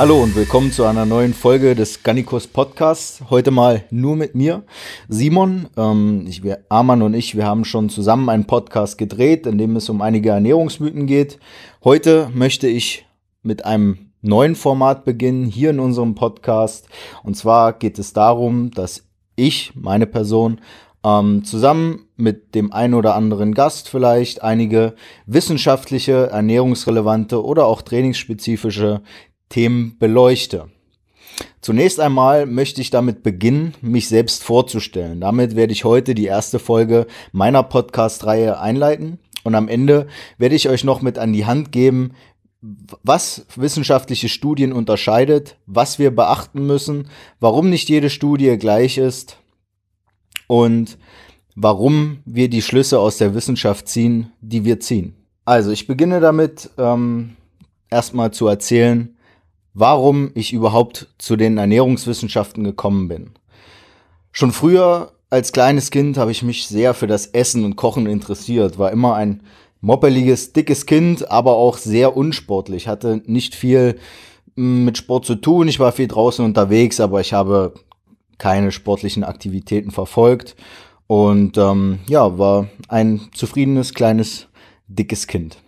Hallo und willkommen zu einer neuen Folge des Gannikus Podcasts. Heute mal nur mit mir, Simon. Ähm, ich, wir, Arman und ich, wir haben schon zusammen einen Podcast gedreht, in dem es um einige Ernährungsmythen geht. Heute möchte ich mit einem neuen Format beginnen, hier in unserem Podcast. Und zwar geht es darum, dass ich, meine Person, ähm, zusammen mit dem einen oder anderen Gast vielleicht einige wissenschaftliche, ernährungsrelevante oder auch trainingsspezifische Themen beleuchte. Zunächst einmal möchte ich damit beginnen, mich selbst vorzustellen. Damit werde ich heute die erste Folge meiner Podcast-Reihe einleiten und am Ende werde ich euch noch mit an die Hand geben, was wissenschaftliche Studien unterscheidet, was wir beachten müssen, warum nicht jede Studie gleich ist und warum wir die Schlüsse aus der Wissenschaft ziehen, die wir ziehen. Also ich beginne damit ähm, erstmal zu erzählen, warum ich überhaupt zu den Ernährungswissenschaften gekommen bin. Schon früher als kleines Kind habe ich mich sehr für das Essen und Kochen interessiert, war immer ein moppeliges, dickes Kind, aber auch sehr unsportlich, hatte nicht viel mm, mit Sport zu tun, ich war viel draußen unterwegs, aber ich habe keine sportlichen Aktivitäten verfolgt und ähm, ja, war ein zufriedenes, kleines, dickes Kind.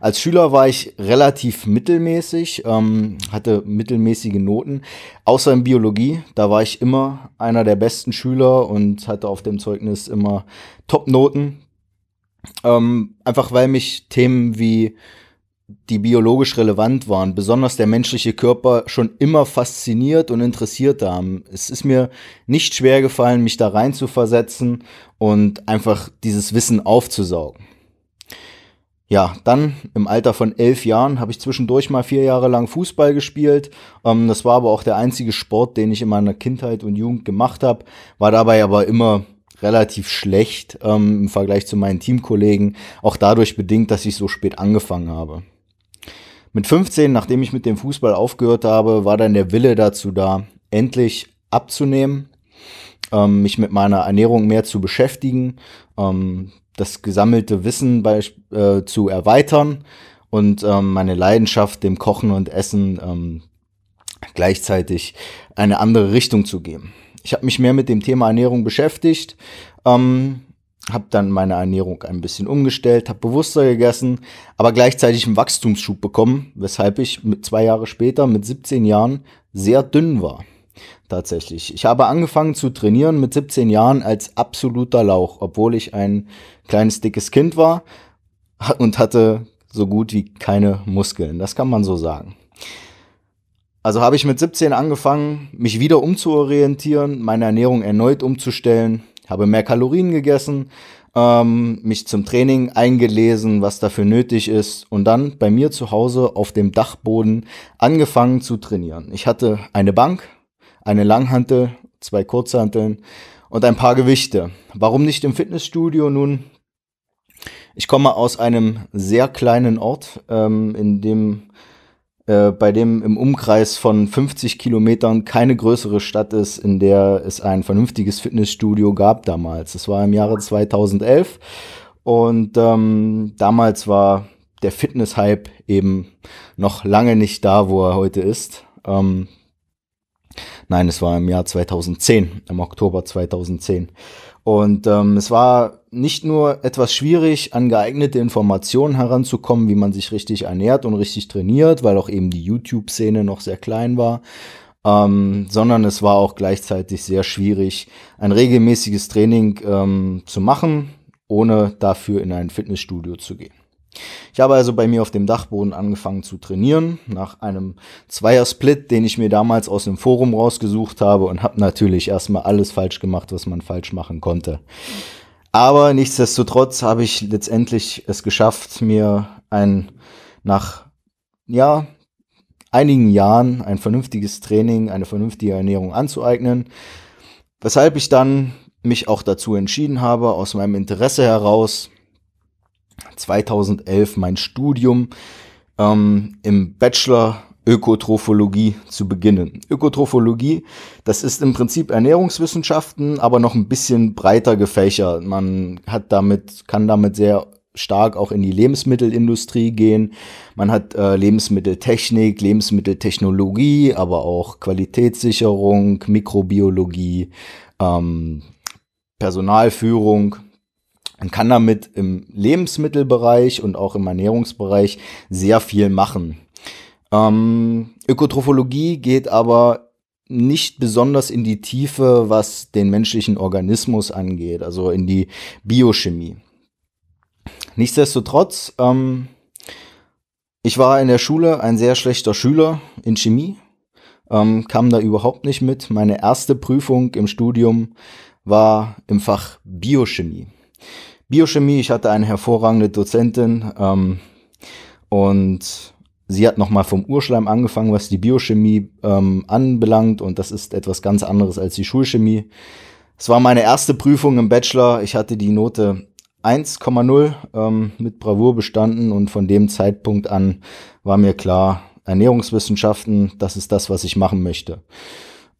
Als Schüler war ich relativ mittelmäßig, ähm, hatte mittelmäßige Noten, außer in Biologie. Da war ich immer einer der besten Schüler und hatte auf dem Zeugnis immer Top-Noten. Ähm, einfach weil mich Themen wie die biologisch relevant waren, besonders der menschliche Körper, schon immer fasziniert und interessiert haben. Es ist mir nicht schwer gefallen, mich da rein zu versetzen und einfach dieses Wissen aufzusaugen. Ja, dann im Alter von elf Jahren habe ich zwischendurch mal vier Jahre lang Fußball gespielt. Ähm, das war aber auch der einzige Sport, den ich in meiner Kindheit und Jugend gemacht habe. War dabei aber immer relativ schlecht ähm, im Vergleich zu meinen Teamkollegen. Auch dadurch bedingt, dass ich so spät angefangen habe. Mit 15, nachdem ich mit dem Fußball aufgehört habe, war dann der Wille dazu da, endlich abzunehmen, ähm, mich mit meiner Ernährung mehr zu beschäftigen. Ähm, das gesammelte Wissen bei, äh, zu erweitern und ähm, meine Leidenschaft dem Kochen und Essen ähm, gleichzeitig eine andere Richtung zu geben. Ich habe mich mehr mit dem Thema Ernährung beschäftigt, ähm, habe dann meine Ernährung ein bisschen umgestellt, habe bewusster gegessen, aber gleichzeitig einen Wachstumsschub bekommen, weshalb ich mit zwei Jahre später, mit 17 Jahren, sehr dünn war tatsächlich. Ich habe angefangen zu trainieren mit 17 Jahren als absoluter Lauch, obwohl ich ein kleines dickes Kind war und hatte so gut wie keine Muskeln. Das kann man so sagen. Also habe ich mit 17 angefangen, mich wieder umzuorientieren, meine Ernährung erneut umzustellen, habe mehr Kalorien gegessen, ähm, mich zum Training eingelesen, was dafür nötig ist und dann bei mir zu Hause auf dem Dachboden angefangen zu trainieren. Ich hatte eine Bank, eine Langhantel, zwei Kurzhanteln und ein paar Gewichte. Warum nicht im Fitnessstudio? Nun, ich komme aus einem sehr kleinen Ort, ähm, in dem äh, bei dem im Umkreis von 50 Kilometern keine größere Stadt ist, in der es ein vernünftiges Fitnessstudio gab damals. Das war im Jahre 2011 und ähm, damals war der Fitness-Hype eben noch lange nicht da, wo er heute ist. Ähm, Nein, es war im Jahr 2010, im Oktober 2010. Und ähm, es war nicht nur etwas schwierig, an geeignete Informationen heranzukommen, wie man sich richtig ernährt und richtig trainiert, weil auch eben die YouTube-Szene noch sehr klein war, ähm, sondern es war auch gleichzeitig sehr schwierig, ein regelmäßiges Training ähm, zu machen, ohne dafür in ein Fitnessstudio zu gehen. Ich habe also bei mir auf dem Dachboden angefangen zu trainieren, nach einem Zweiersplit, den ich mir damals aus dem Forum rausgesucht habe und habe natürlich erstmal alles falsch gemacht, was man falsch machen konnte. Aber nichtsdestotrotz habe ich letztendlich es geschafft, mir ein nach ja einigen Jahren ein vernünftiges Training, eine vernünftige Ernährung anzueignen, weshalb ich dann mich auch dazu entschieden habe, aus meinem Interesse heraus 2011 mein Studium ähm, im Bachelor Ökotrophologie zu beginnen. Ökotrophologie, das ist im Prinzip Ernährungswissenschaften, aber noch ein bisschen breiter gefächert. Man hat damit, kann damit sehr stark auch in die Lebensmittelindustrie gehen. Man hat äh, Lebensmitteltechnik, Lebensmitteltechnologie, aber auch Qualitätssicherung, Mikrobiologie, ähm, Personalführung. Man kann damit im Lebensmittelbereich und auch im Ernährungsbereich sehr viel machen. Ähm, Ökotrophologie geht aber nicht besonders in die Tiefe, was den menschlichen Organismus angeht, also in die Biochemie. Nichtsdestotrotz, ähm, ich war in der Schule ein sehr schlechter Schüler in Chemie, ähm, kam da überhaupt nicht mit. Meine erste Prüfung im Studium war im Fach Biochemie. Biochemie, ich hatte eine hervorragende Dozentin ähm, und Sie hat nochmal vom Urschleim angefangen, was die Biochemie ähm, anbelangt und das ist etwas ganz anderes als die Schulchemie. Es war meine erste Prüfung im Bachelor. Ich hatte die Note 1,0 ähm, mit Bravour bestanden und von dem Zeitpunkt an war mir klar, Ernährungswissenschaften, das ist das, was ich machen möchte.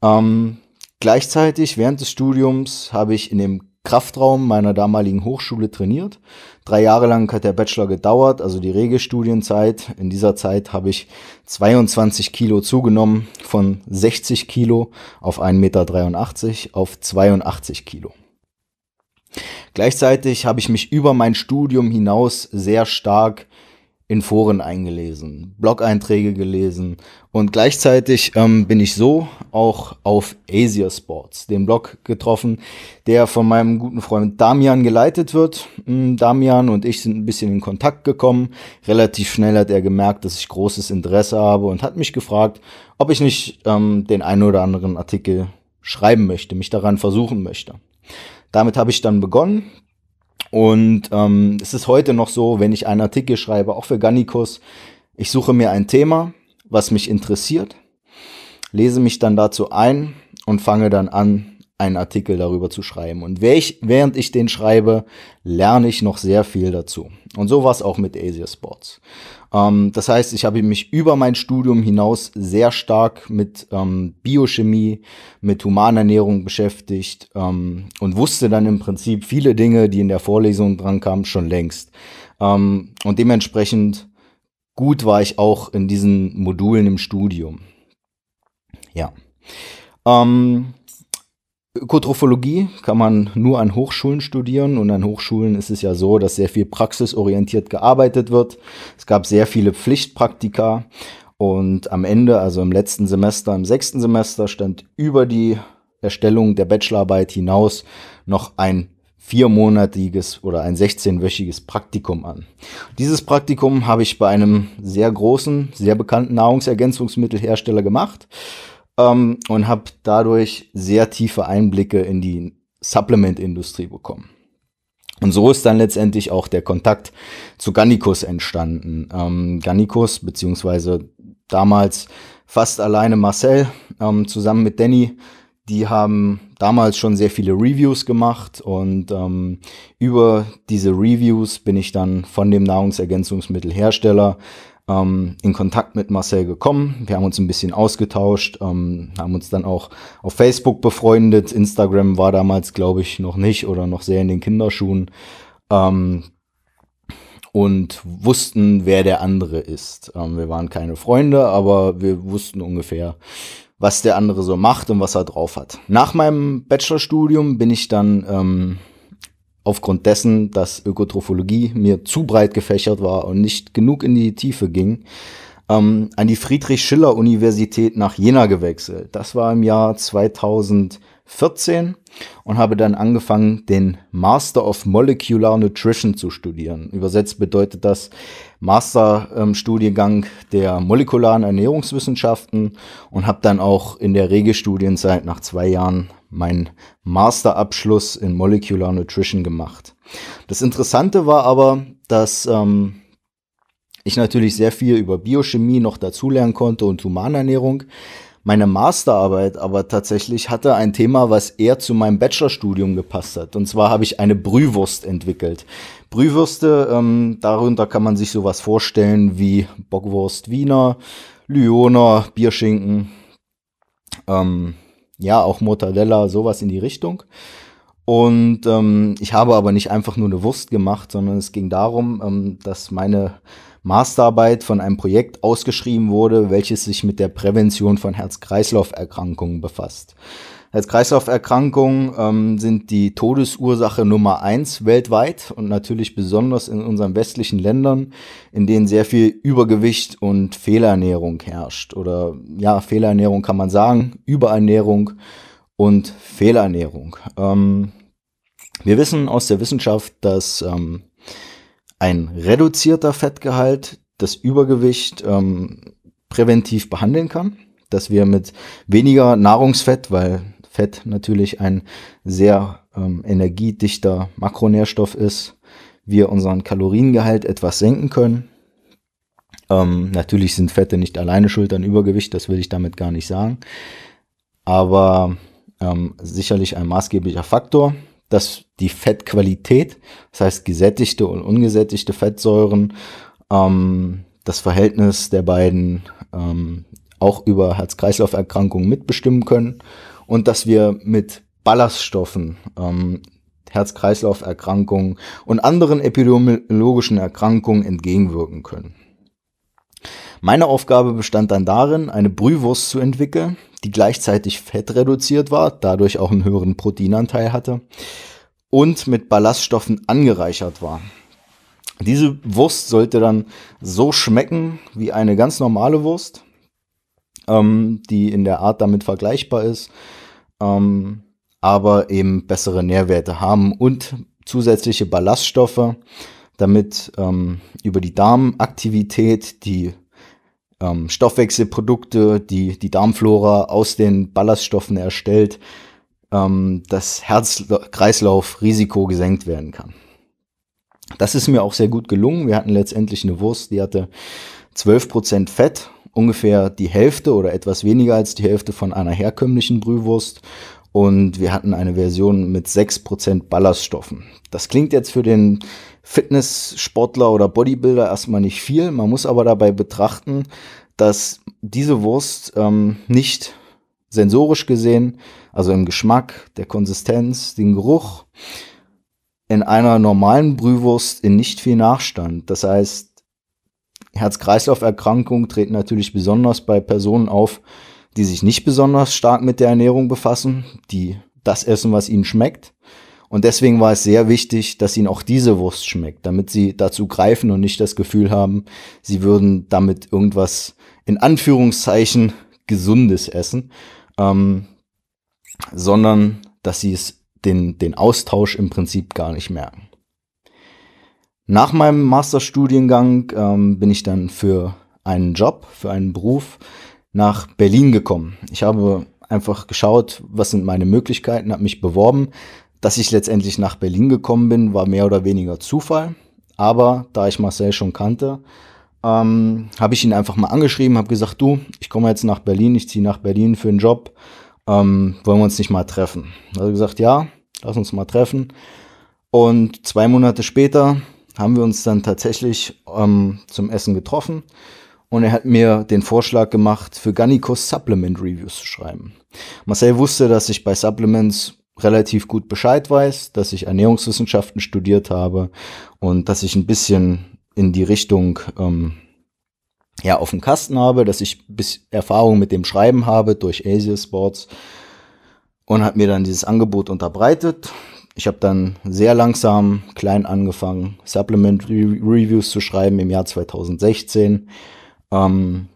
Ähm, gleichzeitig während des Studiums habe ich in dem Kraftraum meiner damaligen Hochschule trainiert. Drei Jahre lang hat der Bachelor gedauert, also die Regelstudienzeit. In dieser Zeit habe ich 22 Kilo zugenommen, von 60 Kilo auf 1,83 Meter auf 82 Kilo. Gleichzeitig habe ich mich über mein Studium hinaus sehr stark in Foren eingelesen, Blog-Einträge gelesen und gleichzeitig ähm, bin ich so auch auf Asia Sports, den Blog getroffen, der von meinem guten Freund Damian geleitet wird. Ähm, Damian und ich sind ein bisschen in Kontakt gekommen. Relativ schnell hat er gemerkt, dass ich großes Interesse habe und hat mich gefragt, ob ich nicht ähm, den einen oder anderen Artikel schreiben möchte, mich daran versuchen möchte. Damit habe ich dann begonnen, und ähm, es ist heute noch so, wenn ich einen Artikel schreibe, auch für Gannikus, ich suche mir ein Thema, was mich interessiert, lese mich dann dazu ein und fange dann an, einen Artikel darüber zu schreiben. Und während ich den schreibe, lerne ich noch sehr viel dazu. Und so war es auch mit Asia Sports. Ähm, das heißt, ich habe mich über mein Studium hinaus sehr stark mit ähm, Biochemie, mit Humanernährung beschäftigt ähm, und wusste dann im Prinzip viele Dinge, die in der Vorlesung dran kamen, schon längst. Ähm, und dementsprechend gut war ich auch in diesen Modulen im Studium. Ja. Ähm, Ökotrophologie kann man nur an Hochschulen studieren und an Hochschulen ist es ja so, dass sehr viel praxisorientiert gearbeitet wird. Es gab sehr viele Pflichtpraktika und am Ende, also im letzten Semester, im sechsten Semester, stand über die Erstellung der Bachelorarbeit hinaus noch ein viermonatiges oder ein 16-wöchiges Praktikum an. Dieses Praktikum habe ich bei einem sehr großen, sehr bekannten Nahrungsergänzungsmittelhersteller gemacht ähm, und habe dadurch sehr tiefe Einblicke in die Supplement-Industrie bekommen. Und so ist dann letztendlich auch der Kontakt zu Gannikus entstanden. Ähm, Gannikus, beziehungsweise damals fast alleine Marcel, ähm, zusammen mit Danny, die haben damals schon sehr viele Reviews gemacht und ähm, über diese Reviews bin ich dann von dem Nahrungsergänzungsmittelhersteller ähm, in Kontakt mit Marcel gekommen. Wir haben uns ein bisschen ausgetauscht, ähm, haben uns dann auch auf Facebook befreundet. Instagram war damals, glaube ich, noch nicht oder noch sehr in den Kinderschuhen. Ähm, und wussten, wer der andere ist. Ähm, wir waren keine Freunde, aber wir wussten ungefähr, was der andere so macht und was er drauf hat. Nach meinem Bachelorstudium bin ich dann ähm, aufgrund dessen, dass Ökotrophologie mir zu breit gefächert war und nicht genug in die Tiefe ging, ähm, an die Friedrich-Schiller-Universität nach Jena gewechselt. Das war im Jahr 2014. 14 und habe dann angefangen, den Master of Molecular Nutrition zu studieren. Übersetzt bedeutet das Masterstudiengang der molekularen Ernährungswissenschaften und habe dann auch in der Regelstudienzeit nach zwei Jahren meinen Masterabschluss in Molecular Nutrition gemacht. Das Interessante war aber, dass ähm, ich natürlich sehr viel über Biochemie noch dazulernen konnte und Humanernährung, meine Masterarbeit aber tatsächlich hatte ein Thema, was eher zu meinem Bachelorstudium gepasst hat. Und zwar habe ich eine Brühwurst entwickelt. Brühwürste, ähm, darunter kann man sich sowas vorstellen wie Bockwurst Wiener, Lyoner, Bierschinken, ähm, ja, auch Mortadella, sowas in die Richtung. Und ähm, ich habe aber nicht einfach nur eine Wurst gemacht, sondern es ging darum, ähm, dass meine Masterarbeit von einem Projekt ausgeschrieben wurde, welches sich mit der Prävention von Herz-Kreislauf-Erkrankungen befasst. Herz-Kreislauf-Erkrankungen ähm, sind die Todesursache Nummer eins weltweit und natürlich besonders in unseren westlichen Ländern, in denen sehr viel Übergewicht und Fehlernährung herrscht. Oder ja, Fehlernährung kann man sagen, Überernährung und Fehlernährung. Ähm, wir wissen aus der Wissenschaft, dass ähm, ein reduzierter Fettgehalt das Übergewicht ähm, präventiv behandeln kann, dass wir mit weniger Nahrungsfett, weil Fett natürlich ein sehr ähm, energiedichter Makronährstoff ist, wir unseren Kaloriengehalt etwas senken können. Ähm, natürlich sind Fette nicht alleine schuld an Übergewicht, das will ich damit gar nicht sagen, aber ähm, sicherlich ein maßgeblicher Faktor dass die Fettqualität, das heißt gesättigte und ungesättigte Fettsäuren, ähm, das Verhältnis der beiden ähm, auch über Herz-Kreislauf-Erkrankungen mitbestimmen können und dass wir mit Ballaststoffen ähm, Herz-Kreislauf-Erkrankungen und anderen epidemiologischen Erkrankungen entgegenwirken können. Meine Aufgabe bestand dann darin, eine Brühwurst zu entwickeln, die gleichzeitig fettreduziert war, dadurch auch einen höheren Proteinanteil hatte und mit Ballaststoffen angereichert war. Diese Wurst sollte dann so schmecken wie eine ganz normale Wurst, ähm, die in der Art damit vergleichbar ist, ähm, aber eben bessere Nährwerte haben und zusätzliche Ballaststoffe, damit ähm, über die Darmaktivität die ähm, Stoffwechselprodukte, die die Darmflora aus den Ballaststoffen erstellt, ähm, das Herz-Kreislauf-Risiko gesenkt werden kann. Das ist mir auch sehr gut gelungen. Wir hatten letztendlich eine Wurst, die hatte 12% Fett, ungefähr die Hälfte oder etwas weniger als die Hälfte von einer herkömmlichen Brühwurst. Und wir hatten eine Version mit 6% Ballaststoffen. Das klingt jetzt für den Fitnesssportler oder Bodybuilder erstmal nicht viel. Man muss aber dabei betrachten, dass diese Wurst ähm, nicht sensorisch gesehen, also im Geschmack, der Konsistenz, den Geruch, in einer normalen Brühwurst in nicht viel Nachstand. Das heißt, Herz-Kreislauf-Erkrankungen treten natürlich besonders bei Personen auf, die sich nicht besonders stark mit der Ernährung befassen, die das essen, was ihnen schmeckt. Und deswegen war es sehr wichtig, dass ihnen auch diese Wurst schmeckt, damit sie dazu greifen und nicht das Gefühl haben, sie würden damit irgendwas in Anführungszeichen Gesundes essen, ähm, sondern dass sie es den, den Austausch im Prinzip gar nicht merken. Nach meinem Masterstudiengang ähm, bin ich dann für einen Job, für einen Beruf nach Berlin gekommen. Ich habe einfach geschaut, was sind meine Möglichkeiten, habe mich beworben. Dass ich letztendlich nach Berlin gekommen bin, war mehr oder weniger Zufall. Aber da ich Marcel schon kannte, ähm, habe ich ihn einfach mal angeschrieben, habe gesagt, du, ich komme jetzt nach Berlin, ich ziehe nach Berlin für einen Job, ähm, wollen wir uns nicht mal treffen? Er hat gesagt, ja, lass uns mal treffen. Und zwei Monate später haben wir uns dann tatsächlich ähm, zum Essen getroffen und er hat mir den Vorschlag gemacht, für Gannikos Supplement Reviews zu schreiben. Marcel wusste, dass ich bei Supplements relativ gut Bescheid weiß, dass ich Ernährungswissenschaften studiert habe und dass ich ein bisschen in die Richtung ähm, ja auf dem Kasten habe, dass ich bis Erfahrung mit dem Schreiben habe durch Asia Sports und hat mir dann dieses Angebot unterbreitet. Ich habe dann sehr langsam klein angefangen, Supplement Reviews zu schreiben im Jahr 2016 ähm,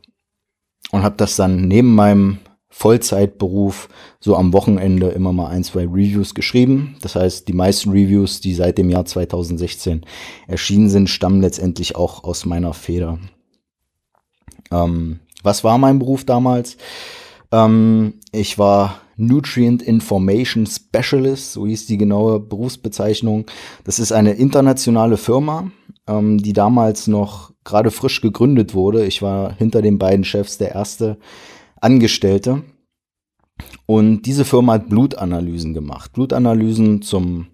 und habe das dann neben meinem Vollzeitberuf so am Wochenende immer mal ein, zwei Reviews geschrieben. Das heißt, die meisten Reviews, die seit dem Jahr 2016 erschienen sind, stammen letztendlich auch aus meiner Feder. Ähm, was war mein Beruf damals? Ähm, ich war Nutrient Information Specialist, so hieß die genaue Berufsbezeichnung. Das ist eine internationale Firma, ähm, die damals noch gerade frisch gegründet wurde. Ich war hinter den beiden Chefs der erste Angestellte. Und diese Firma hat Blutanalysen gemacht. Blutanalysen zum,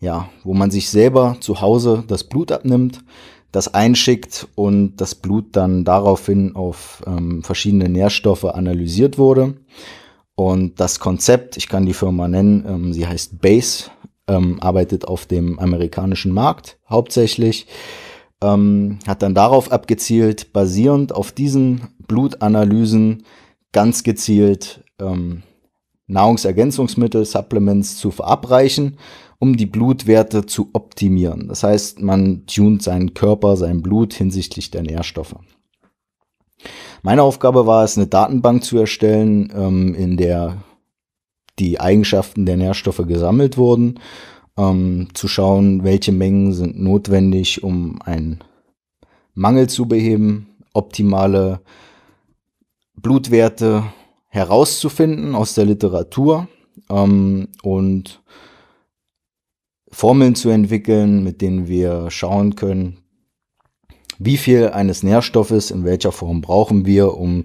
ja, wo man sich selber zu Hause das Blut abnimmt, das einschickt und das Blut dann daraufhin auf ähm, verschiedene Nährstoffe analysiert wurde. Und das Konzept, ich kann die Firma nennen, ähm, sie heißt Base, ähm, arbeitet auf dem amerikanischen Markt hauptsächlich, ähm, hat dann darauf abgezielt, basierend auf diesen Blutanalysen ganz gezielt ähm, Nahrungsergänzungsmittel, Supplements zu verabreichen, um die Blutwerte zu optimieren. Das heißt, man tunt seinen Körper, sein Blut hinsichtlich der Nährstoffe. Meine Aufgabe war es, eine Datenbank zu erstellen, ähm, in der die Eigenschaften der Nährstoffe gesammelt wurden, ähm, zu schauen, welche Mengen sind notwendig, um einen Mangel zu beheben, optimale Blutwerte herauszufinden aus der Literatur ähm, und Formeln zu entwickeln, mit denen wir schauen können, wie viel eines Nährstoffes in welcher Form brauchen wir, um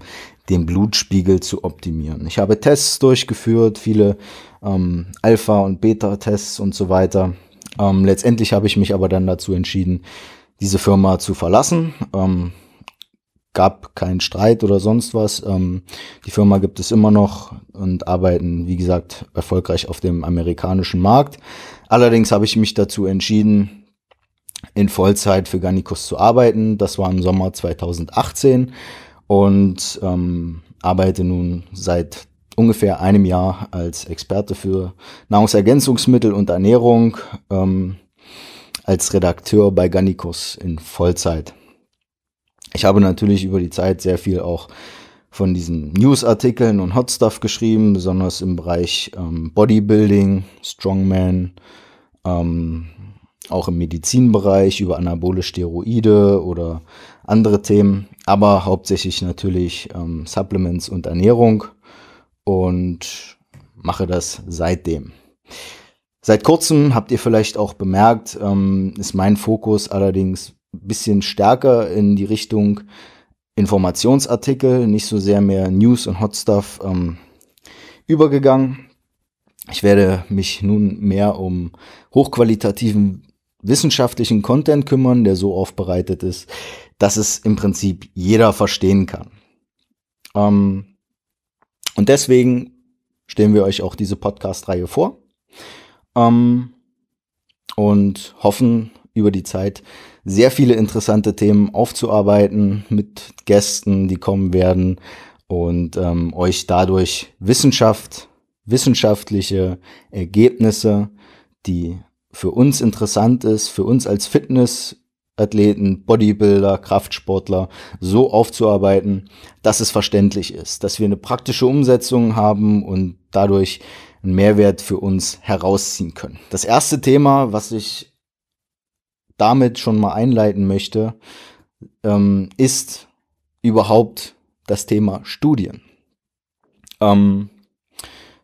den Blutspiegel zu optimieren. Ich habe Tests durchgeführt, viele ähm, Alpha- und Beta-Tests und so weiter. Ähm, letztendlich habe ich mich aber dann dazu entschieden, diese Firma zu verlassen. Ähm, gab keinen Streit oder sonst was. Ähm, die Firma gibt es immer noch und arbeiten, wie gesagt, erfolgreich auf dem amerikanischen Markt. Allerdings habe ich mich dazu entschieden, in Vollzeit für Garnicus zu arbeiten. Das war im Sommer 2018 und ähm, arbeite nun seit ungefähr einem Jahr als Experte für Nahrungsergänzungsmittel und Ernährung ähm, als Redakteur bei Garnicus in Vollzeit. Ich habe natürlich über die Zeit sehr viel auch von diesen Newsartikeln und Hot Stuff geschrieben, besonders im Bereich ähm, Bodybuilding, Strongman, ähm, auch im Medizinbereich über anabole Steroide oder andere Themen, aber hauptsächlich natürlich ähm, Supplements und Ernährung und mache das seitdem. Seit kurzem habt ihr vielleicht auch bemerkt, ähm, ist mein Fokus allerdings ein bisschen stärker in die Richtung Informationsartikel, nicht so sehr mehr News und Hot Stuff ähm, übergegangen. Ich werde mich nun mehr um hochqualitativen wissenschaftlichen Content kümmern, der so aufbereitet ist, dass es im Prinzip jeder verstehen kann. Ähm, und deswegen stellen wir euch auch diese Podcast-Reihe vor ähm, und hoffen über die Zeit sehr viele interessante Themen aufzuarbeiten mit Gästen, die kommen werden und ähm, euch dadurch Wissenschaft, wissenschaftliche Ergebnisse, die für uns interessant ist, für uns als Fitnessathleten, Bodybuilder, Kraftsportler so aufzuarbeiten, dass es verständlich ist, dass wir eine praktische Umsetzung haben und dadurch einen Mehrwert für uns herausziehen können. Das erste Thema, was ich damit schon mal einleiten möchte, ähm, ist überhaupt das Thema Studien. Ähm,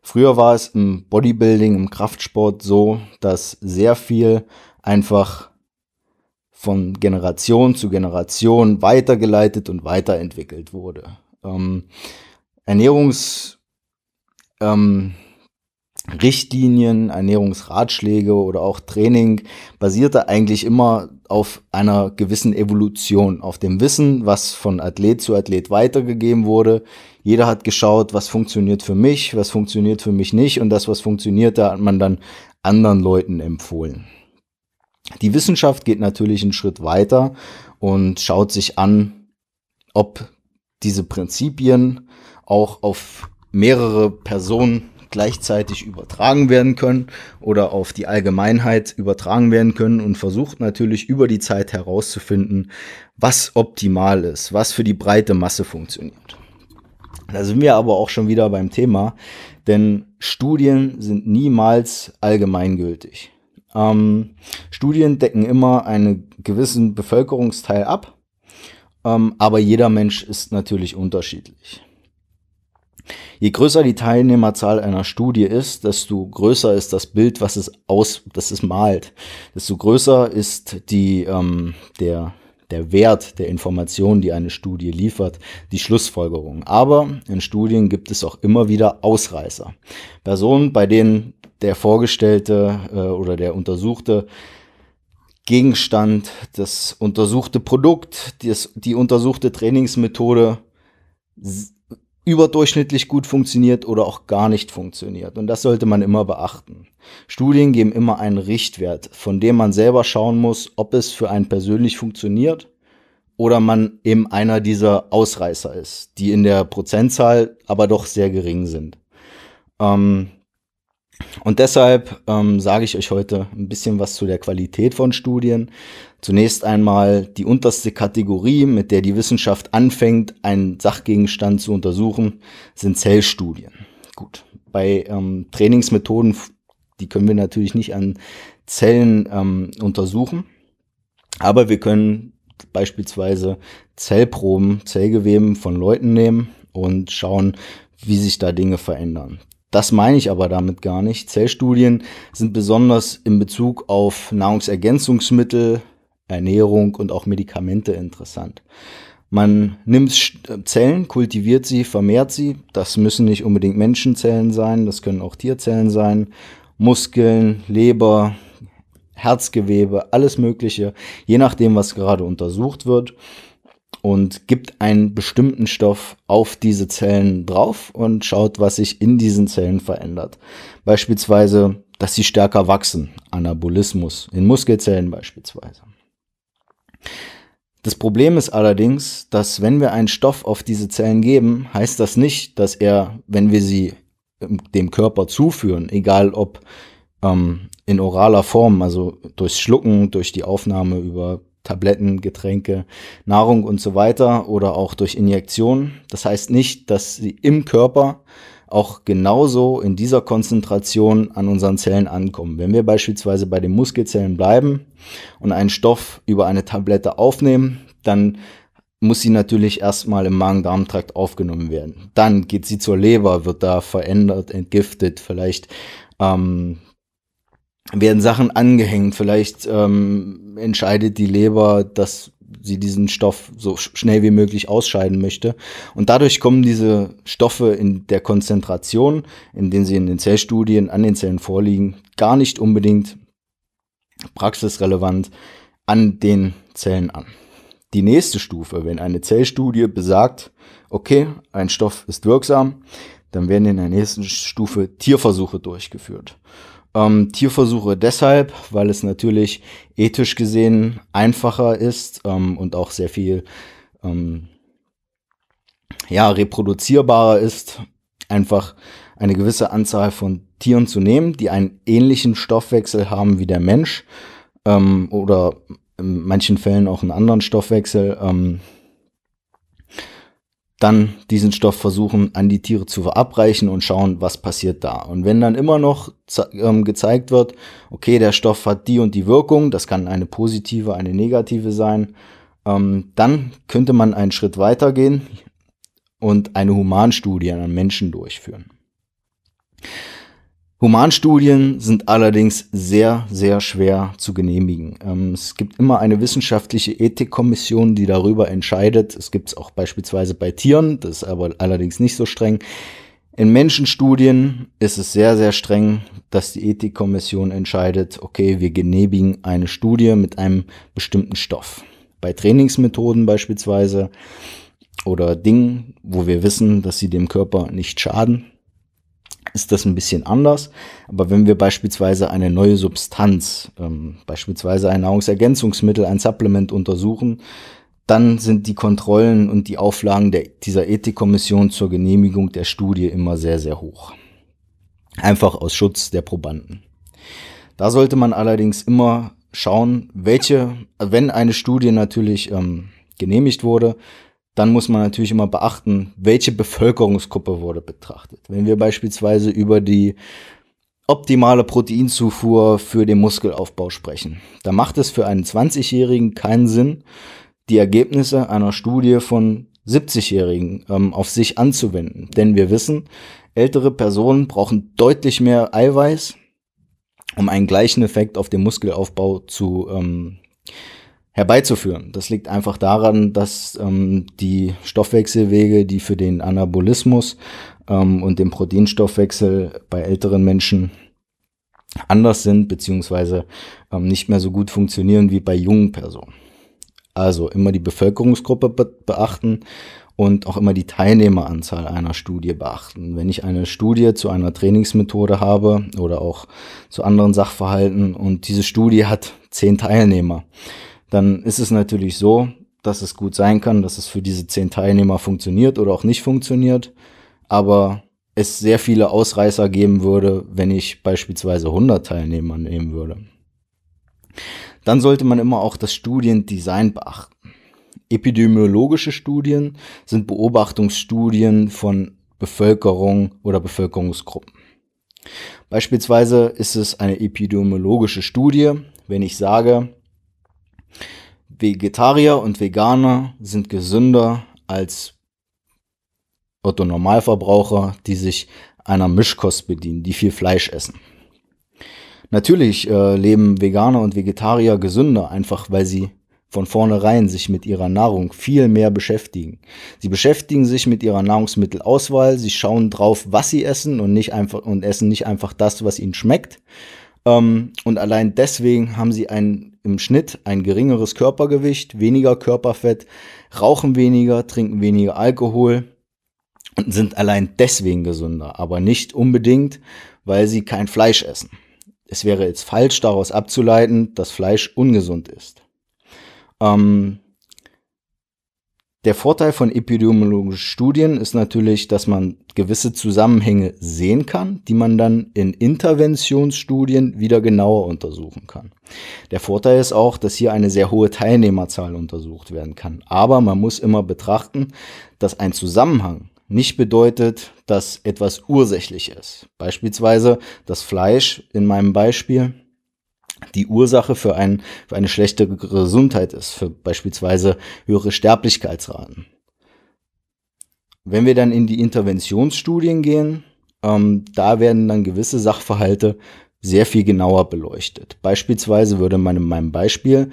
Früher war es im Bodybuilding, im Kraftsport so, dass sehr viel einfach von Generation zu Generation weitergeleitet und weiterentwickelt wurde. Ähm, Ernährungs, ähm, Ernährungsratschläge oder auch Training basierte eigentlich immer auf einer gewissen Evolution, auf dem Wissen, was von Athlet zu Athlet weitergegeben wurde. Jeder hat geschaut, was funktioniert für mich, was funktioniert für mich nicht und das, was funktioniert, da hat man dann anderen Leuten empfohlen. Die Wissenschaft geht natürlich einen Schritt weiter und schaut sich an, ob diese Prinzipien auch auf mehrere Personen gleichzeitig übertragen werden können oder auf die Allgemeinheit übertragen werden können und versucht natürlich über die Zeit herauszufinden, was optimal ist, was für die breite Masse funktioniert. Da sind wir aber auch schon wieder beim Thema, denn Studien sind niemals allgemeingültig. Ähm, Studien decken immer einen gewissen Bevölkerungsteil ab, ähm, aber jeder Mensch ist natürlich unterschiedlich. Je größer die Teilnehmerzahl einer Studie ist, desto größer ist das Bild, was es aus, das es malt. Desto größer ist die, ähm, der, der Wert der Informationen, die eine Studie liefert, die Schlussfolgerung. Aber in Studien gibt es auch immer wieder Ausreißer. Personen, bei denen der vorgestellte äh, oder der untersuchte Gegenstand, das untersuchte Produkt, das, die untersuchte Trainingsmethode überdurchschnittlich gut funktioniert oder auch gar nicht funktioniert. Und das sollte man immer beachten. Studien geben immer einen Richtwert, von dem man selber schauen muss, ob es für einen persönlich funktioniert oder man eben einer dieser Ausreißer ist, die in der Prozentzahl aber doch sehr gering sind. Ähm, und deshalb ähm, sage ich euch heute ein bisschen was zu der Qualität von Studien. Zunächst einmal die unterste Kategorie, mit der die Wissenschaft anfängt, einen Sachgegenstand zu untersuchen, sind Zellstudien. Gut, bei ähm, Trainingsmethoden, die können wir natürlich nicht an Zellen ähm, untersuchen, aber wir können beispielsweise Zellproben, Zellgeweben von Leuten nehmen und schauen, wie sich da Dinge verändern. Das meine ich aber damit gar nicht. Zellstudien sind besonders in Bezug auf Nahrungsergänzungsmittel, Ernährung und auch Medikamente interessant. Man nimmt Zellen, kultiviert sie, vermehrt sie. Das müssen nicht unbedingt Menschenzellen sein, das können auch Tierzellen sein. Muskeln, Leber, Herzgewebe, alles Mögliche, je nachdem, was gerade untersucht wird und gibt einen bestimmten Stoff auf diese Zellen drauf und schaut, was sich in diesen Zellen verändert. Beispielsweise, dass sie stärker wachsen, Anabolismus, in Muskelzellen beispielsweise. Das Problem ist allerdings, dass wenn wir einen Stoff auf diese Zellen geben, heißt das nicht, dass er, wenn wir sie dem Körper zuführen, egal ob ähm, in oraler Form, also durchs Schlucken, durch die Aufnahme über Tabletten, Getränke, Nahrung und so weiter oder auch durch Injektion. Das heißt nicht, dass sie im Körper auch genauso in dieser Konzentration an unseren Zellen ankommen. Wenn wir beispielsweise bei den Muskelzellen bleiben und einen Stoff über eine Tablette aufnehmen, dann muss sie natürlich erstmal im Magen-Darm-Trakt aufgenommen werden. Dann geht sie zur Leber, wird da verändert, entgiftet, vielleicht ähm, werden Sachen angehängt. Vielleicht ähm, entscheidet die Leber, dass sie diesen Stoff so schnell wie möglich ausscheiden möchte. Und dadurch kommen diese Stoffe in der Konzentration, in denen sie in den Zellstudien an den Zellen vorliegen, gar nicht unbedingt praxisrelevant an den Zellen an. Die nächste Stufe, wenn eine Zellstudie besagt, okay, ein Stoff ist wirksam, dann werden in der nächsten Stufe Tierversuche durchgeführt. Ähm, Tierversuche deshalb, weil es natürlich ethisch gesehen einfacher ist ähm, und auch sehr viel ähm, ja, reproduzierbarer ist, einfach eine gewisse Anzahl von Tieren zu nehmen, die einen ähnlichen Stoffwechsel haben wie der Mensch ähm, oder in manchen Fällen auch einen anderen Stoffwechsel. Dann diesen Stoff versuchen an die Tiere zu verabreichen und schauen, was passiert da. Und wenn dann immer noch ähm, gezeigt wird, okay, der Stoff hat die und die Wirkung, das kann eine positive, eine negative sein, ähm, dann könnte man einen Schritt weitergehen und eine Humanstudie an Menschen durchführen. Humanstudien sind allerdings sehr, sehr schwer zu genehmigen. Ähm, es gibt immer eine wissenschaftliche Ethikkommission, die darüber entscheidet. Es gibt es auch beispielsweise bei Tieren, das ist aber allerdings nicht so streng. In Menschenstudien ist es sehr, sehr streng, dass die Ethikkommission entscheidet, okay, wir genehmigen eine Studie mit einem bestimmten Stoff. Bei Trainingsmethoden beispielsweise oder Dingen, wo wir wissen, dass sie dem Körper nicht schaden, ist das ein bisschen anders. Aber wenn wir beispielsweise eine neue Substanz, ähm, beispielsweise ein Nahrungsergänzungsmittel, ein Supplement untersuchen, dann sind die Kontrollen und die Auflagen der, dieser Ethikkommission zur Genehmigung der Studie immer sehr, sehr hoch. Einfach aus Schutz der Probanden. Da sollte man allerdings immer schauen, welche, wenn eine Studie natürlich ähm, genehmigt wurde, dann muss man natürlich immer beachten, welche Bevölkerungsgruppe wurde betrachtet. Wenn wir beispielsweise über die optimale Proteinzufuhr für den Muskelaufbau sprechen, da macht es für einen 20-Jährigen keinen Sinn, die Ergebnisse einer Studie von 70-Jährigen ähm, auf sich anzuwenden. Denn wir wissen, ältere Personen brauchen deutlich mehr Eiweiß, um einen gleichen Effekt auf den Muskelaufbau zu ähm, herbeizuführen. Das liegt einfach daran, dass ähm, die Stoffwechselwege, die für den Anabolismus ähm, und den Proteinstoffwechsel bei älteren Menschen anders sind, beziehungsweise ähm, nicht mehr so gut funktionieren wie bei jungen Personen. Also immer die Bevölkerungsgruppe be beachten und auch immer die Teilnehmeranzahl einer Studie beachten. Wenn ich eine Studie zu einer Trainingsmethode habe oder auch zu anderen Sachverhalten und diese Studie hat zehn Teilnehmer, dann ist es natürlich so, dass es gut sein kann, dass es für diese zehn Teilnehmer funktioniert oder auch nicht funktioniert, aber es sehr viele Ausreißer geben würde, wenn ich beispielsweise 100 Teilnehmer nehmen würde. Dann sollte man immer auch das Studiendesign beachten. Epidemiologische Studien sind Beobachtungsstudien von Bevölkerung oder Bevölkerungsgruppen. Beispielsweise ist es eine epidemiologische Studie, wenn ich sage, Vegetarier und Veganer sind gesünder als Otto Normalverbraucher, die sich einer Mischkost bedienen, die viel Fleisch essen. Natürlich äh, leben Veganer und Vegetarier gesünder, einfach weil sie von vornherein sich mit ihrer Nahrung viel mehr beschäftigen. Sie beschäftigen sich mit ihrer Nahrungsmittelauswahl, sie schauen drauf, was sie essen und nicht einfach und essen nicht einfach das, was ihnen schmeckt. Ähm, und allein deswegen haben sie ein, im Schnitt ein geringeres Körpergewicht, weniger Körperfett, rauchen weniger, trinken weniger Alkohol und sind allein deswegen gesünder, aber nicht unbedingt, weil sie kein Fleisch essen. Es wäre jetzt falsch daraus abzuleiten, dass Fleisch ungesund ist. Ähm, der Vorteil von epidemiologischen Studien ist natürlich, dass man gewisse Zusammenhänge sehen kann, die man dann in Interventionsstudien wieder genauer untersuchen kann. Der Vorteil ist auch, dass hier eine sehr hohe Teilnehmerzahl untersucht werden kann. Aber man muss immer betrachten, dass ein Zusammenhang nicht bedeutet, dass etwas ursächlich ist. Beispielsweise das Fleisch in meinem Beispiel die Ursache für, ein, für eine schlechte Gesundheit ist, für beispielsweise höhere Sterblichkeitsraten. Wenn wir dann in die Interventionsstudien gehen, ähm, da werden dann gewisse Sachverhalte sehr viel genauer beleuchtet. Beispielsweise würde man in meinem Beispiel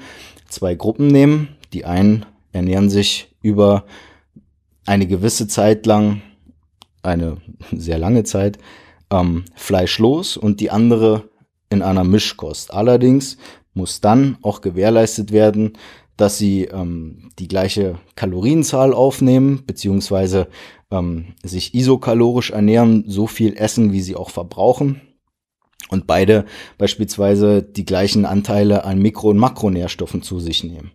zwei Gruppen nehmen. Die einen ernähren sich über eine gewisse Zeit lang, eine sehr lange Zeit, ähm, fleischlos und die andere in einer Mischkost. Allerdings muss dann auch gewährleistet werden, dass sie ähm, die gleiche Kalorienzahl aufnehmen, beziehungsweise ähm, sich isokalorisch ernähren, so viel essen, wie sie auch verbrauchen. Und beide beispielsweise die gleichen Anteile an Mikro- und Makronährstoffen zu sich nehmen.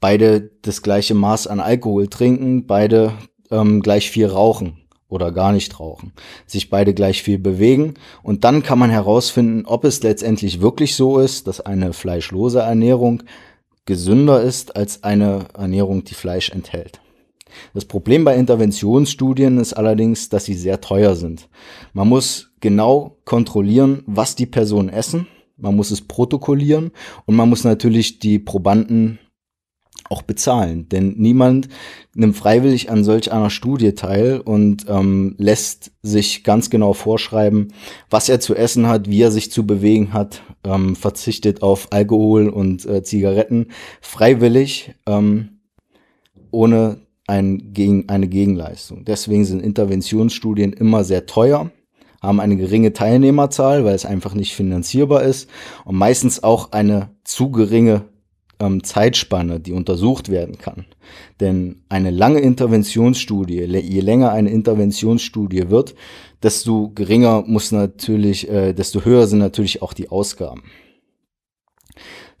Beide das gleiche Maß an Alkohol trinken, beide ähm, gleich viel rauchen oder gar nicht rauchen, sich beide gleich viel bewegen und dann kann man herausfinden, ob es letztendlich wirklich so ist, dass eine fleischlose Ernährung gesünder ist als eine Ernährung, die Fleisch enthält. Das Problem bei Interventionsstudien ist allerdings, dass sie sehr teuer sind. Man muss genau kontrollieren, was die Personen essen, man muss es protokollieren und man muss natürlich die Probanden auch bezahlen. Denn niemand nimmt freiwillig an solch einer Studie teil und ähm, lässt sich ganz genau vorschreiben, was er zu essen hat, wie er sich zu bewegen hat, ähm, verzichtet auf Alkohol und äh, Zigaretten freiwillig, ähm, ohne ein, gegen, eine Gegenleistung. Deswegen sind Interventionsstudien immer sehr teuer haben eine geringe Teilnehmerzahl, weil es einfach nicht finanzierbar ist und meistens auch eine zu geringe ähm, Zeitspanne, die untersucht werden kann. Denn eine lange Interventionsstudie, je länger eine Interventionsstudie wird, desto geringer muss natürlich, äh, desto höher sind natürlich auch die Ausgaben.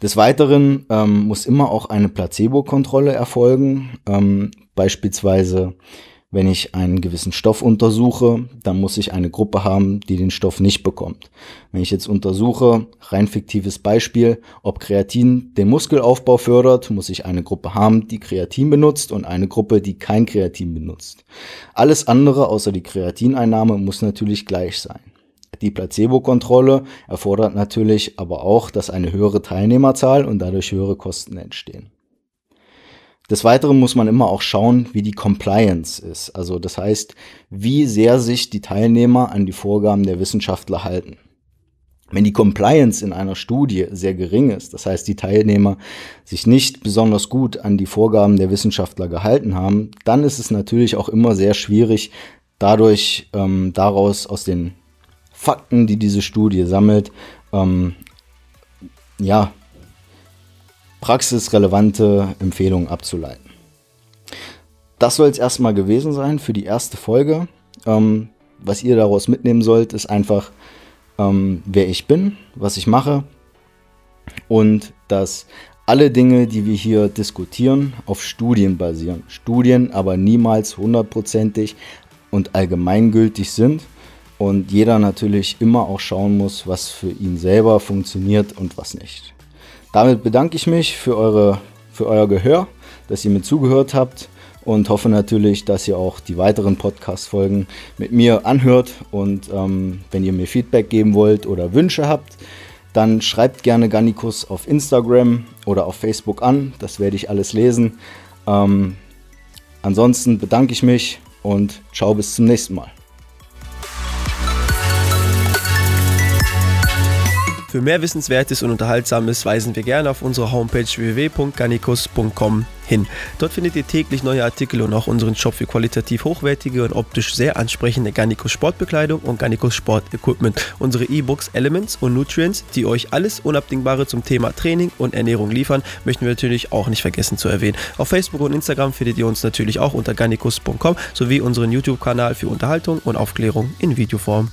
Des Weiteren ähm, muss immer auch eine Placebo-Kontrolle erfolgen. Ähm, beispielsweise, Wenn ich einen gewissen Stoff untersuche, dann muss ich eine Gruppe haben, die den Stoff nicht bekommt. Wenn ich jetzt untersuche, rein fiktives Beispiel, ob Kreatin den Muskelaufbau fördert, muss ich eine Gruppe haben, die Kreatin benutzt und eine Gruppe, die kein Kreatin benutzt. Alles andere außer die Kreatineinnahme muss natürlich gleich sein. Die Placebo-Kontrolle erfordert natürlich aber auch, dass eine höhere Teilnehmerzahl und dadurch höhere Kosten entstehen. Des Weiteren muss man immer auch schauen, wie die Compliance ist. Also das heißt, wie sehr sich die Teilnehmer an die Vorgaben der Wissenschaftler halten. Wenn die Compliance in einer Studie sehr gering ist, das heißt die Teilnehmer sich nicht besonders gut an die Vorgaben der Wissenschaftler gehalten haben, dann ist es natürlich auch immer sehr schwierig, dadurch ähm, daraus aus den Fakten, die diese Studie sammelt, ähm, ja, praxisrelevante Empfehlungen abzuleiten. Das soll es erstmal gewesen sein für die erste Folge. Ähm, was ihr daraus mitnehmen sollt, ist einfach, ähm, wer ich bin, was ich mache und dass alle Dinge, die wir hier diskutieren, auf Studien basieren. Studien aber niemals hundertprozentig und allgemeingültig sind und jeder natürlich immer auch schauen muss, was für ihn selber funktioniert und was nicht. Damit bedanke ich mich für, eure, für euer Gehör, dass ihr mir zugehört habt und hoffe natürlich, dass ihr auch die weiteren Podcast-Folgen mit mir anhört. Und ähm, wenn ihr mir Feedback geben wollt oder Wünsche habt, dann schreibt gerne Gannikus auf Instagram oder auf Facebook an. Das werde ich alles lesen. Ähm, ansonsten bedanke ich mich und ciao bis zum nächsten Mal. Für mehr Wissenswertes und Unterhaltsames weisen wir gerne auf unsere Homepage www.garnicus.com hin. Dort findet ihr täglich neue Artikel und auch unseren Shop für qualitativ hochwertige und optisch sehr ansprechende Garnicus Sportbekleidung und Garnicus Sportequipment. Unsere E-Books Elements und Nutrients, die euch alles Unabdingbare zum Thema Training und Ernährung liefern, möchten wir natürlich auch nicht vergessen zu erwähnen. Auf Facebook und Instagram findet ihr uns natürlich auch unter garnicus.com sowie unseren YouTube-Kanal für Unterhaltung und Aufklärung in Videoform.